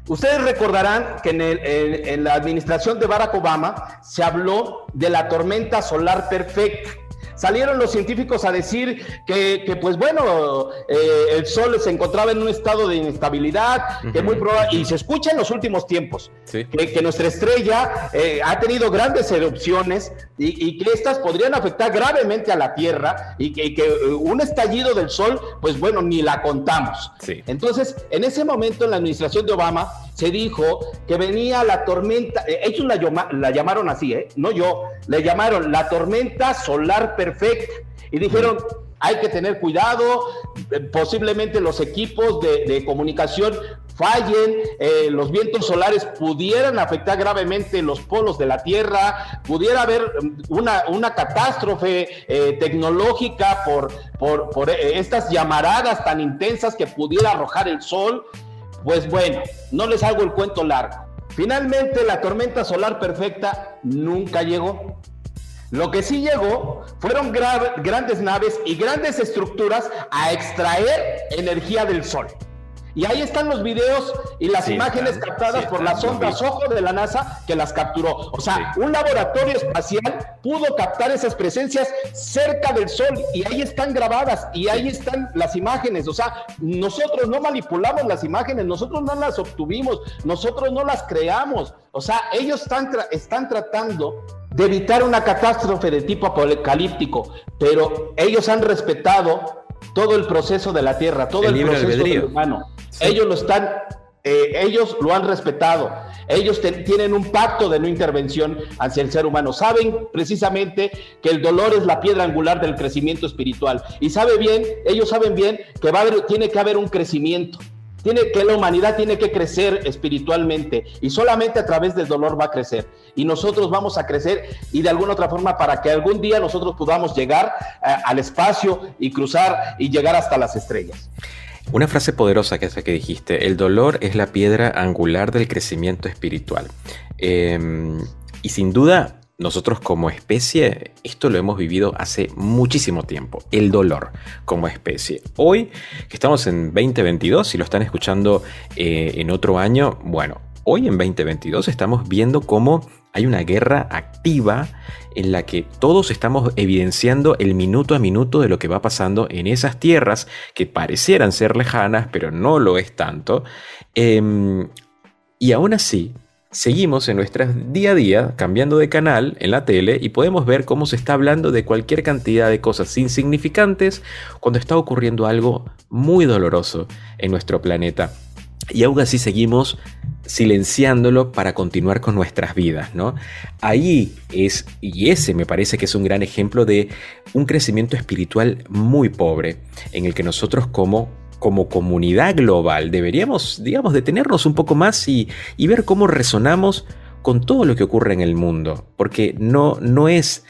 [SPEAKER 3] Ustedes recordarán que en la administración de Barack Obama se habló de la tormenta solar perfecta. Salieron los científicos a decir que, que, pues bueno, eh, el Sol se encontraba en un estado de inestabilidad, que muy proba- y se escucha en los últimos tiempos,
[SPEAKER 1] Sí.
[SPEAKER 3] que, que nuestra estrella eh, ha tenido grandes erupciones y, y que estas podrían afectar gravemente a la Tierra y que, y que, eh, un estallido del Sol, pues bueno, ni la contamos.
[SPEAKER 1] Sí.
[SPEAKER 3] Entonces, en ese momento, en la administración de Obama, se dijo que venía la tormenta, eh, ellos la, la llamaron así, ¿eh? no yo, le llamaron la tormenta solar perfecta. Y dijeron, hay que tener cuidado, eh, posiblemente los equipos de, comunicación fallen, eh, los vientos solares pudieran afectar gravemente los polos de la Tierra, pudiera haber mm, una, una catástrofe tecnológica por, por, por estas llamaradas tan intensas que pudiera arrojar el sol. Pues bueno, no les hago el cuento largo. Finalmente la tormenta solar perfecta nunca llegó. Lo que sí llegó fueron gra- grandes naves y grandes estructuras a extraer energía del sol. Y ahí están los videos y las
[SPEAKER 1] Sí
[SPEAKER 3] imágenes
[SPEAKER 1] están,
[SPEAKER 3] captadas
[SPEAKER 1] sí
[SPEAKER 3] por las ondas ojo de la NASA que las capturó. O sea,
[SPEAKER 1] Sí.
[SPEAKER 3] un laboratorio espacial pudo captar esas presencias cerca del Sol y ahí están grabadas y ahí están las imágenes. O sea, nosotros no manipulamos las imágenes, nosotros no las obtuvimos, nosotros no las creamos. O sea, ellos están, tra- están tratando de evitar una catástrofe de tipo apocalíptico, pero ellos han respetado todo el proceso de la Tierra, todo
[SPEAKER 1] El
[SPEAKER 3] proceso del humano. Ellos lo están, eh, ellos lo han respetado. Ellos tienen un pacto de no intervención hacia el ser humano. Saben precisamente que el dolor es la piedra angular del crecimiento espiritual. Y sabe bien, ellos saben bien que va a haber, tiene que haber un crecimiento. Tiene que la humanidad tiene que crecer espiritualmente y solamente a través del dolor va a crecer. Y nosotros vamos a crecer y de alguna otra forma para que algún día nosotros podamos llegar eh, al espacio y cruzar y llegar hasta las estrellas.
[SPEAKER 1] Una frase poderosa que que dijiste, el dolor es la piedra angular del crecimiento espiritual. Eh, y sin duda, nosotros como especie, esto lo hemos vivido hace muchísimo tiempo, el dolor como especie. Hoy, que estamos en 2022, si lo están escuchando eh, en otro año, bueno, hoy en 2022 estamos viendo cómo hay una guerra activa en la que todos estamos evidenciando el minuto a minuto de lo que va pasando en esas tierras que parecieran ser lejanas, pero no lo es tanto. Em, y aún así, seguimos en nuestro día a día cambiando de canal en la tele y podemos ver cómo se está hablando de cualquier cantidad de cosas insignificantes cuando está ocurriendo algo muy doloroso en nuestro planeta. Y aún así seguimos silenciándolo para continuar con nuestras vidas, ¿no? Ahí es, y ese me parece que es un gran ejemplo de un crecimiento espiritual muy pobre, en el que nosotros como, como comunidad global deberíamos, digamos, detenernos un poco más y, y ver cómo resonamos con todo lo que ocurre en el mundo, porque no, no es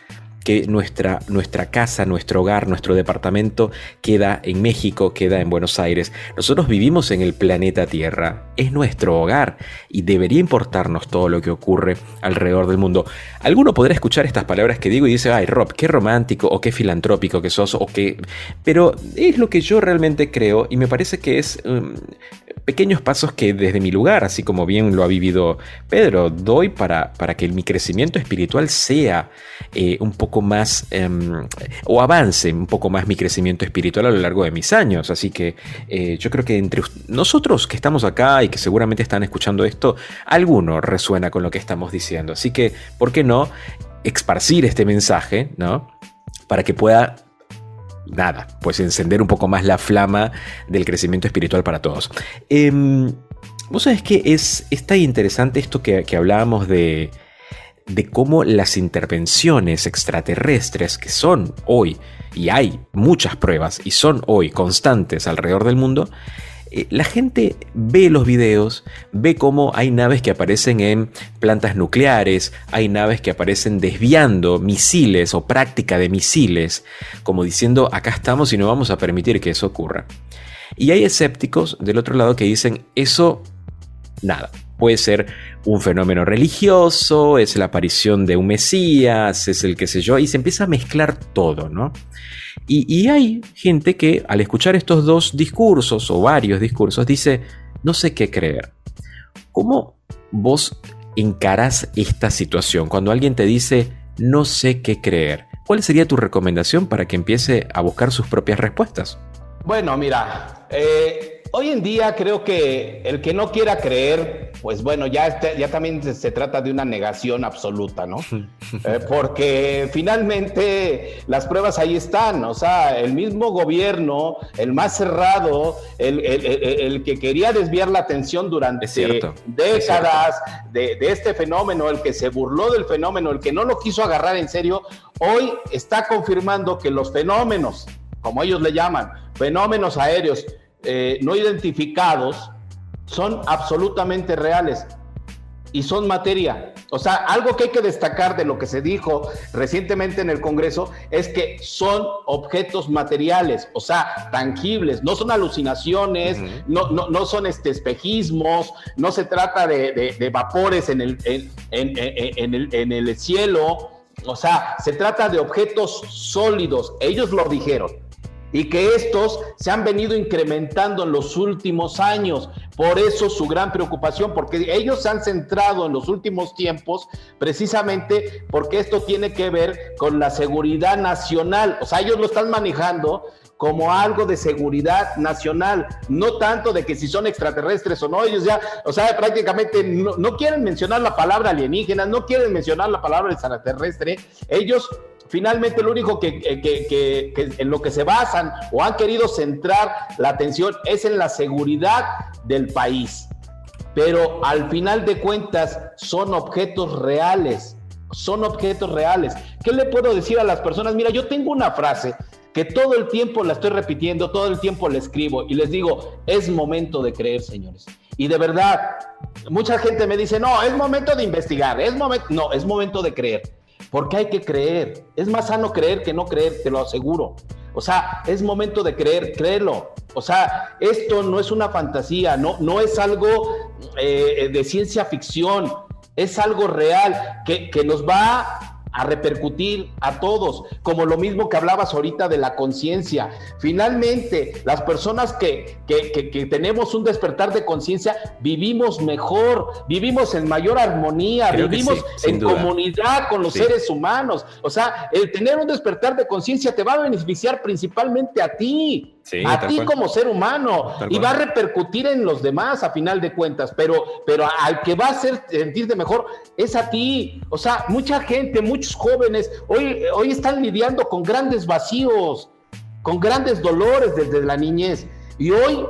[SPEAKER 1] que nuestra, nuestra casa, nuestro hogar, nuestro departamento queda en México, queda en Buenos Aires. Nosotros vivimos en el planeta Tierra, es nuestro hogar y debería importarnos todo lo que ocurre alrededor del mundo. Alguno podrá escuchar estas palabras que digo y dice, ay Rob, qué romántico o qué filantrópico que sos o qué... Pero es lo que yo realmente creo y me parece que es... um, pequeños pasos que desde mi lugar, así como bien lo ha vivido Pedro, doy para, para que mi crecimiento espiritual sea eh, un poco más, eh, o avance un poco más mi crecimiento espiritual a lo largo de mis años. Así que eh, yo creo que entre nosotros que estamos acá y que seguramente están escuchando esto, alguno resuena con lo que estamos diciendo. Así que, ¿por qué no esparcir este mensaje, ¿no? Para que pueda nada, pues encender un poco más la flama del crecimiento espiritual para todos. Eh, Vos sabés que es, es tan interesante esto que hablábamos de, de cómo las intervenciones extraterrestres que son hoy, y hay muchas pruebas, y son hoy constantes alrededor del mundo, eh, la gente ve los videos, ve cómo hay naves que aparecen en plantas nucleares, hay naves que aparecen desviando misiles o práctica de misiles, como diciendo acá estamos y no vamos a permitir que eso ocurra. Y hay escépticos del otro lado que dicen eso, nada, puede ser un fenómeno religioso, es la aparición de un Mesías, es el que sé yo, y se empieza a mezclar todo, ¿no? Y, y, hay gente que al escuchar estos dos discursos o varios discursos dice, no sé qué creer. ¿Cómo vos encarás esta situación cuando alguien te dice, no sé qué creer? ¿Cuál sería tu recomendación para que empiece a buscar sus propias respuestas?
[SPEAKER 3] Bueno, mira, eh, hoy en día creo que el que no quiera creer, pues bueno, ya, este, ya también se, se, trata de una negación absoluta, ¿no? Eh, porque finalmente las pruebas ahí están, o sea, el mismo gobierno, el más cerrado, el, el, el, el que quería desviar la atención durante décadas de, de este fenómeno, el que se burló del fenómeno, el que no lo quiso agarrar en serio, hoy está confirmando que los fenómenos, como ellos le llaman, fenómenos aéreos eh, no identificados, son absolutamente reales y son materia. O sea, algo que hay que destacar de lo que se dijo recientemente en el Congreso es que son objetos materiales, o sea, tangibles, no son alucinaciones, uh -huh. no, no, no, son este, espejismos, no se trata de, de, de vapores en el, en, en, en, el, en el cielo, o sea, se trata de objetos sólidos, ellos lo dijeron. Y que estos se han venido incrementando en los últimos años. Por eso su gran preocupación, porque ellos se han centrado en los últimos tiempos precisamente porque esto tiene que ver con la seguridad nacional. O sea, ellos lo están manejando como algo de seguridad nacional, no tanto de que si son extraterrestres o no, ellos ya, o sea, prácticamente no, no quieren mencionar la palabra alienígena, no quieren mencionar la palabra extraterrestre, ellos finalmente lo único que, que, en lo que se basan o han querido centrar la atención es en la seguridad del país. Pero al final de cuentas son objetos reales, son objetos reales. ¿Qué le puedo decir a las personas? Mira, yo tengo una frase que todo el tiempo la estoy repitiendo, todo el tiempo la escribo y les digo, es momento de creer, señores. Y de verdad, mucha gente me dice, no, es momento de investigar, es momento, no, es momento de creer porque hay que creer. Es más sano creer que no creer, te lo aseguro. O sea, es momento de creer, créelo. O sea, esto no es una fantasía, no, no es algo eh, de ciencia ficción, es algo real que, que nos va a repercutir a todos, como lo mismo que hablabas ahorita de la conciencia. Finalmente, las personas que, que, que, tenemos un despertar de conciencia, vivimos mejor, vivimos en mayor armonía, vivimos en comunidad con los seres humanos. O sea, el tener un despertar de conciencia te va a beneficiar principalmente a ti. A ti como ser humano y va a repercutir en los demás a final de cuentas, pero, pero al que va a hacer sentirte mejor es a ti. O sea, mucha gente, muchos jóvenes hoy, hoy están lidiando con grandes vacíos, con grandes dolores desde la niñez. Y hoy,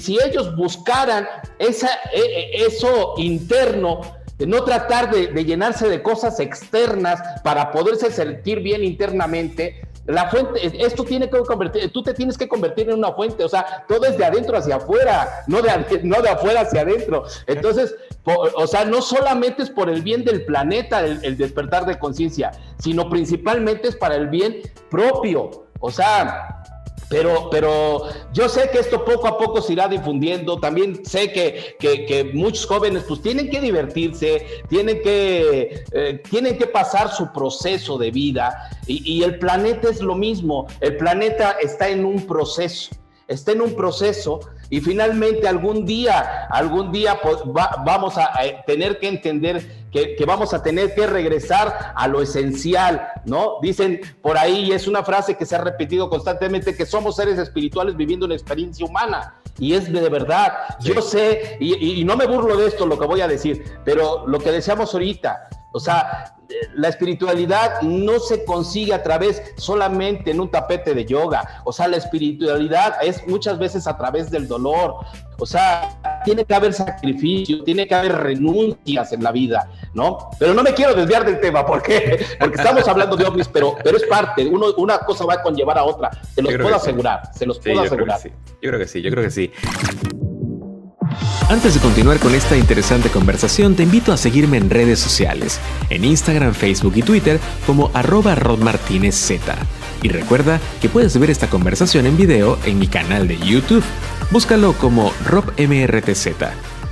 [SPEAKER 3] si ellos buscaran esa, e, e, eso interno, no tratar de, de, llenarse de cosas externas para poderse sentir bien internamente, la fuente, esto tiene que convertir, tú te tienes que convertir en una fuente, o sea, todo es de adentro hacia afuera, no de, no de afuera hacia adentro. Entonces, o sea, no solamente es por el bien del planeta el, el despertar de conciencia, sino principalmente es para el bien propio. O sea, pero, pero yo sé que esto poco a poco se irá difundiendo. También sé que, que, muchos jóvenes pues tienen que divertirse, tienen que, eh, tienen que pasar su proceso de vida. Y, el planeta es lo mismo. El planeta está en un proceso está en un proceso y finalmente algún día, algún día pues, va, vamos a, tener que entender que, que, vamos a tener que regresar a lo esencial, ¿no? Dicen por ahí, y es una frase que se ha repetido constantemente, que somos seres espirituales viviendo una experiencia humana. Y es de verdad, sí. yo sé, y, y no me burlo de esto lo que voy a decir, pero lo que deseamos ahorita, o sea, la espiritualidad no se consigue a través solamente en un tapete de yoga. O sea, la espiritualidad es muchas veces a través del dolor. O sea, tiene que haber sacrificio, tiene que haber renuncias en la vida, ¿no? Pero no me quiero desviar del tema, ¿por qué? Porque estamos hablando de ovnis, pero, pero es parte, Uno, una cosa va a conllevar a otra. Se los puedo asegurar, sí. se los puedo
[SPEAKER 1] sí,
[SPEAKER 3] asegurar.
[SPEAKER 1] Sí. Yo creo que sí, yo creo que sí. Antes de continuar con esta interesante conversación, te invito a seguirme en redes sociales, en Instagram, Facebook y Twitter como arroba rodmartinezz. Y recuerda que puedes ver esta conversación en video en mi canal de YouTube. Búscalo como RobMRTZ.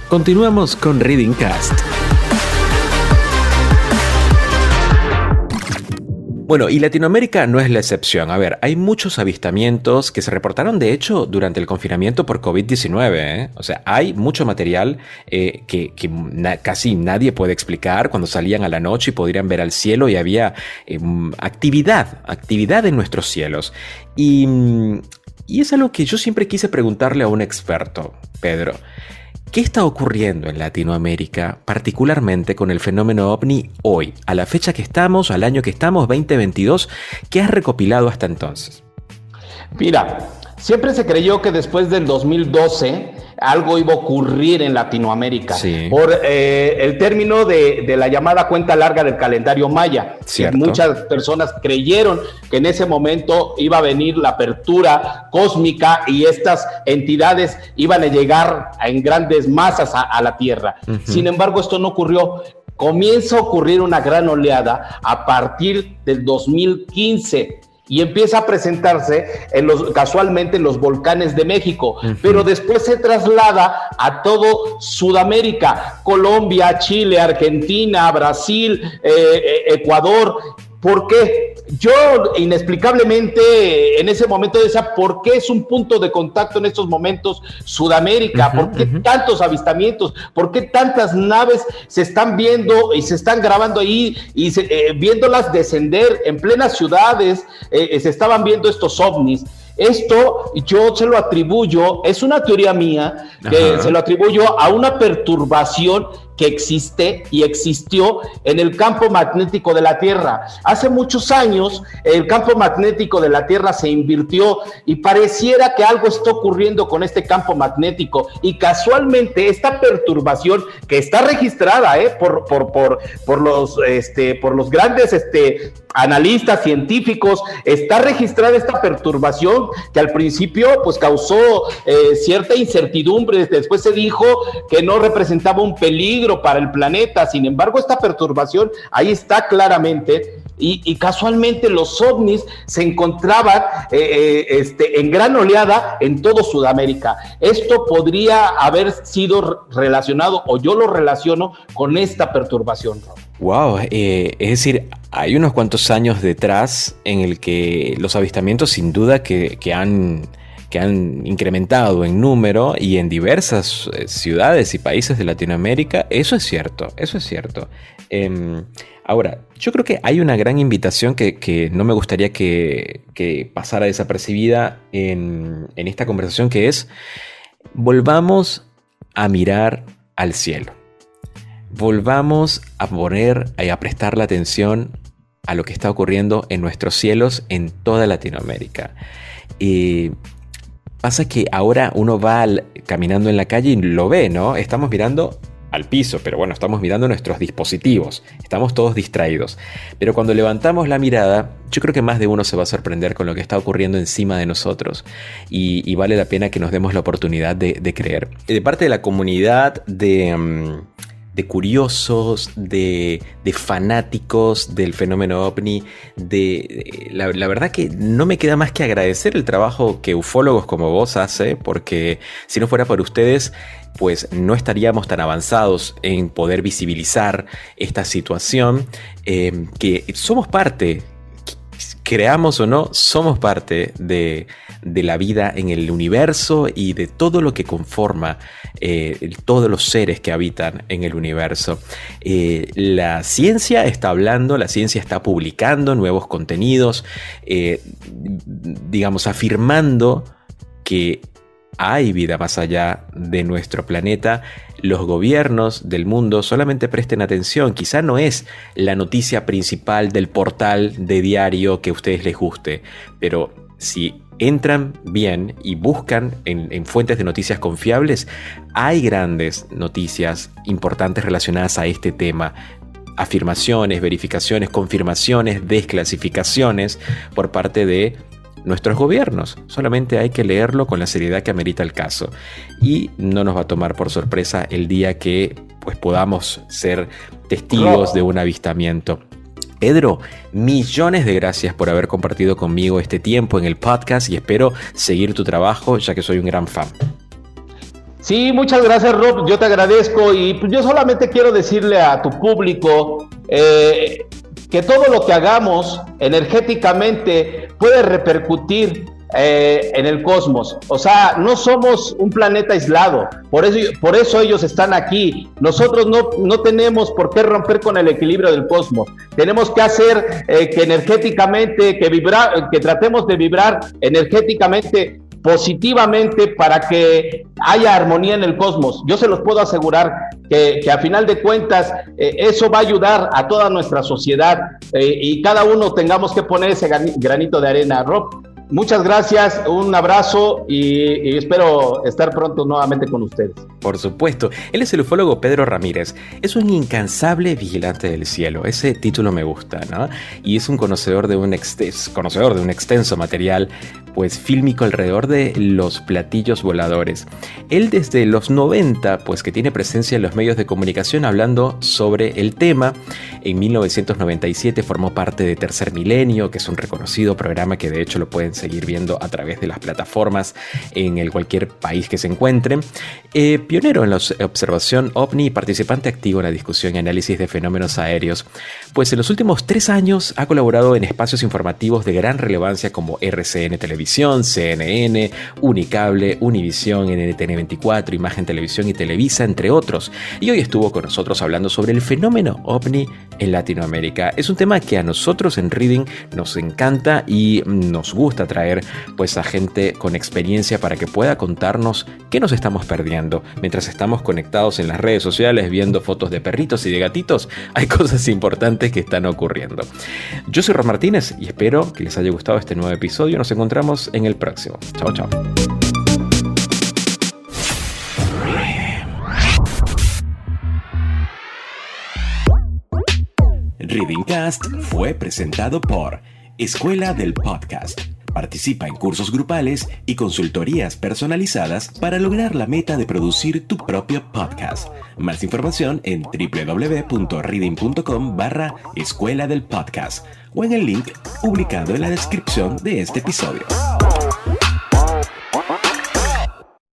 [SPEAKER 1] Continuamos con Reading Cast. Bueno, y Latinoamérica no es la excepción. A ver, hay muchos avistamientos que se reportaron, de hecho, durante el confinamiento por COVID-19. ¿eh? O sea, hay mucho material eh, que, casi nadie puede explicar cuando salían a la noche y podrían ver al cielo y había eh, actividad, actividad en nuestros cielos. Y, y es algo que yo siempre quise preguntarle a un experto, Pedro. ¿Qué está ocurriendo en Latinoamérica, particularmente con el fenómeno ovni hoy, a la fecha que estamos, al año que estamos, 2022? ¿Qué has recopilado hasta entonces?
[SPEAKER 3] Mira, siempre se creyó que después del 2012 algo iba a ocurrir en Latinoamérica sí. por eh, el término de, de, la llamada cuenta larga del calendario maya. Muchas personas creyeron que en ese momento iba a venir la apertura cósmica y estas entidades iban a llegar en grandes masas a, a la Tierra. Uh -huh. Sin embargo, esto no ocurrió. Comienza a ocurrir una gran oleada a partir del 2015 y empieza a presentarse en los, casualmente en los volcanes de México, uh -huh. pero después se traslada a todo Sudamérica, Colombia, Chile, Argentina, Brasil, eh, Ecuador. ¿Por qué? Yo inexplicablemente en ese momento decía, ¿por qué es un punto de contacto en estos momentos Sudamérica? ¿Por qué tantos avistamientos? ¿Por qué tantas naves se están viendo y se están grabando ahí y eh, viéndolas descender en plenas ciudades? Eh, eh, se estaban viendo estos ovnis. Esto yo se lo atribuyo, es una teoría mía, que se lo atribuyo a una perturbación que existe y existió en el campo magnético de la Tierra. Hace muchos años el campo magnético de la Tierra se invirtió y pareciera que algo está ocurriendo con este campo magnético y casualmente esta perturbación que está registrada ¿eh? por, por, por, por, los, este, por los grandes este, analistas científicos, está registrada esta perturbación que al principio pues causó eh, cierta incertidumbre, después se dijo que no representaba un peligro, para el planeta. Sin embargo, esta perturbación ahí está claramente. Y, casualmente los ovnis se encontraban eh, eh, este, en gran oleada en todo Sudamérica. Esto podría haber sido relacionado, o yo lo relaciono, con esta perturbación.
[SPEAKER 1] Wow, eh, es decir, hay unos cuantos años detrás en el que los avistamientos sin duda que han que han incrementado en número y en diversas ciudades y países de Latinoamérica, eso es cierto, eso es cierto. Em, ahora, yo creo que hay una gran invitación que, no me gustaría que, pasara desapercibida en, en esta conversación, que es, volvamos a mirar al cielo. Volvamos a poner y a prestar la atención a lo que está ocurriendo en nuestros cielos en toda Latinoamérica. Y Pasa que ahora uno va caminando en la calle y lo ve, ¿no? Estamos mirando al piso, pero bueno, estamos mirando nuestros dispositivos, estamos todos distraídos. Pero cuando levantamos la mirada, yo creo que más de uno se va a sorprender con lo que está ocurriendo encima de nosotros y, vale la pena que nos demos la oportunidad de, creer. De parte de la comunidad de... Mm, curiosos, de, fanáticos del fenómeno ovni, de, la, verdad que no me queda más que agradecer el trabajo que ufólogos como vos hace, porque si no fuera por ustedes, pues no estaríamos tan avanzados en poder visibilizar esta situación, eh, que somos parte, creamos o no, somos parte de, la vida en el universo y de todo lo que conforma eh, todos los seres que habitan en el universo. Eh, la ciencia está hablando, la ciencia está publicando nuevos contenidos, eh, digamos, afirmando que hay vida más allá de nuestro planeta, los gobiernos del mundo solamente presten atención. Quizá no es la noticia principal del portal de diario que a ustedes les guste, pero si entran bien y buscan en, fuentes de noticias confiables, hay grandes noticias importantes relacionadas a este tema afirmaciones, verificaciones, confirmaciones, desclasificaciones por parte de nuestros gobiernos. Solamente hay que leerlo con la seriedad que amerita el caso. Y no nos va a tomar por sorpresa el día que pues, podamos ser testigos de un avistamiento. Pedro, millones de gracias por haber compartido conmigo este tiempo en el podcast y espero seguir tu trabajo ya que soy un gran fan.
[SPEAKER 3] Sí, muchas gracias Rob, yo te agradezco y yo solamente quiero decirle a tu público eh, que todo lo que hagamos energéticamente puede repercutir eh, en el cosmos. O sea, no somos un planeta aislado, por eso, por eso ellos están aquí. Nosotros no, no tenemos por qué romper con el equilibrio del cosmos. Tenemos que hacer eh, que energéticamente, que, vibrar, que tratemos de vibrar energéticamente positivamente para que haya armonía en el cosmos. Yo se los puedo asegurar que, a final de cuentas eh, eso va a ayudar a toda nuestra sociedad eh, y cada uno tengamos que poner ese granito de arena. Rob, muchas gracias, un abrazo y, espero estar pronto nuevamente con ustedes.
[SPEAKER 1] Por supuesto, él es el ufólogo Pedro Ramírez, es un incansable vigilante del cielo, ese título me gusta, ¿no? Y es un conocedor de un, conocedor de un extenso material pues fílmico alrededor de los platillos voladores. Él desde los 90 pues que tiene presencia en los medios de comunicación hablando sobre el tema. En 1997 formó parte de Tercer Milenio, que es un reconocido programa que de hecho lo pueden seguir viendo a través de las plataformas en el cualquier país que se encuentren. Eh, pionero en la observación ovni y participante activo en la discusión y análisis de fenómenos aéreos, pues en los últimos tres años ha colaborado en espacios informativos de gran relevancia como RCN Televisión, CNN, Unicable, Univisión, NTN24, Imagen Televisión y Televisa, entre otros. Y hoy estuvo con nosotros hablando sobre el fenómeno ovni en Latinoamérica. Es un tema que a nosotros en Reading nos encanta y nos gusta traer pues a gente con experiencia para que pueda contarnos qué nos estamos perdiendo mientras estamos conectados en las redes sociales viendo fotos de perritos y de gatitos. Hay cosas importantes que están ocurriendo. Yo soy Ron Martínez y espero que les haya gustado este nuevo episodio. Nos encontramos en el próximo. Chao, chao.
[SPEAKER 5] Readingcast fue presentado por Escuela del Podcast. Participa en cursos grupales y consultorías personalizadas para lograr la meta de producir tu propio podcast. Más información en www.reading.com barra Escuela del Podcast o en el link publicado en la descripción de este episodio.